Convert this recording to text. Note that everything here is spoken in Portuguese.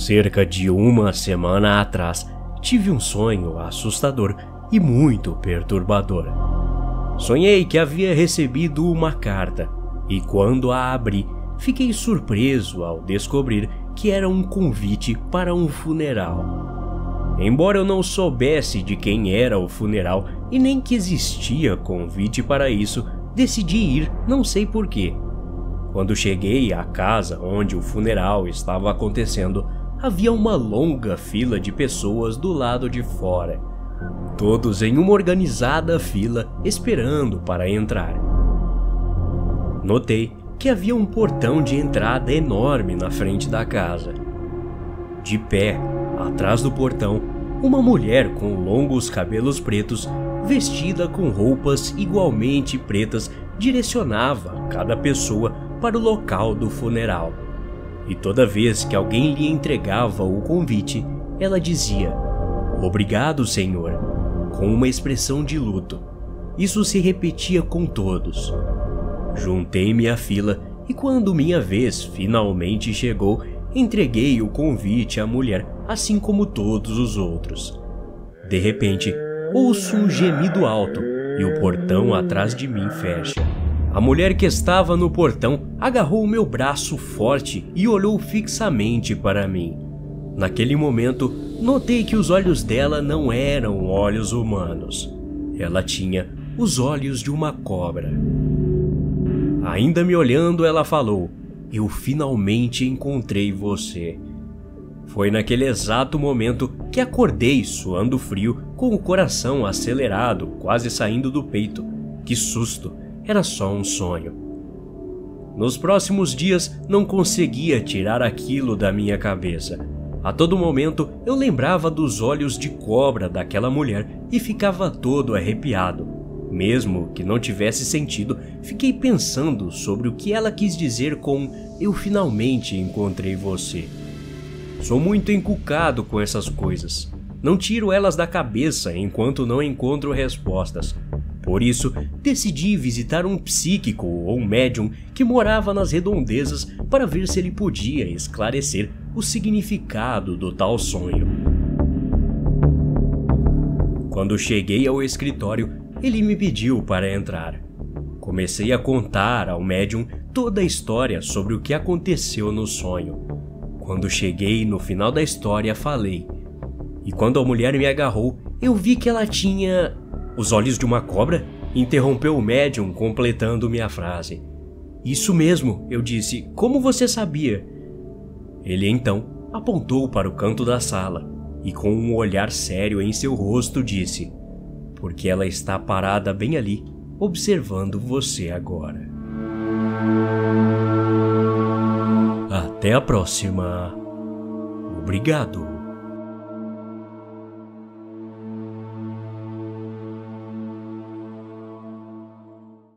Cerca de uma semana atrás, tive um sonho assustador e muito perturbador. Sonhei que havia recebido uma carta e, quando a abri, fiquei surpreso ao descobrir que era um convite para um funeral. Embora eu não soubesse de quem era o funeral e nem que existia convite para isso, decidi ir, não sei porquê. Quando cheguei à casa onde o funeral estava acontecendo, havia uma longa fila de pessoas do lado de fora, todos em uma organizada fila esperando para entrar. Notei que havia um portão de entrada enorme na frente da casa. De pé, atrás do portão, uma mulher com longos cabelos pretos, vestida com roupas igualmente pretas, direcionava cada pessoa para o local do funeral. E toda vez que alguém lhe entregava o convite, ela dizia: Obrigado, Senhor, com uma expressão de luto. Isso se repetia com todos. Juntei-me à fila e, quando minha vez finalmente chegou, entreguei o convite à mulher, assim como todos os outros. De repente, ouço um gemido alto e o portão atrás de mim fecha. A mulher que estava no portão agarrou meu braço forte e olhou fixamente para mim. Naquele momento, notei que os olhos dela não eram olhos humanos. Ela tinha os olhos de uma cobra. Ainda me olhando, ela falou: Eu finalmente encontrei você. Foi naquele exato momento que acordei suando frio, com o coração acelerado, quase saindo do peito. Que susto! Era só um sonho. Nos próximos dias não conseguia tirar aquilo da minha cabeça. A todo momento eu lembrava dos olhos de cobra daquela mulher e ficava todo arrepiado. Mesmo que não tivesse sentido, fiquei pensando sobre o que ela quis dizer com eu finalmente encontrei você. Sou muito encucado com essas coisas. Não tiro elas da cabeça enquanto não encontro respostas. Por isso, decidi visitar um psíquico ou médium que morava nas redondezas para ver se ele podia esclarecer o significado do tal sonho. Quando cheguei ao escritório, ele me pediu para entrar. Comecei a contar ao médium toda a história sobre o que aconteceu no sonho. Quando cheguei no final da história, falei. E quando a mulher me agarrou, eu vi que ela tinha os olhos de uma cobra? Interrompeu o médium, completando minha frase. Isso mesmo, eu disse. Como você sabia? Ele então apontou para o canto da sala e, com um olhar sério em seu rosto, disse: Porque ela está parada bem ali, observando você agora. Até a próxima. Obrigado.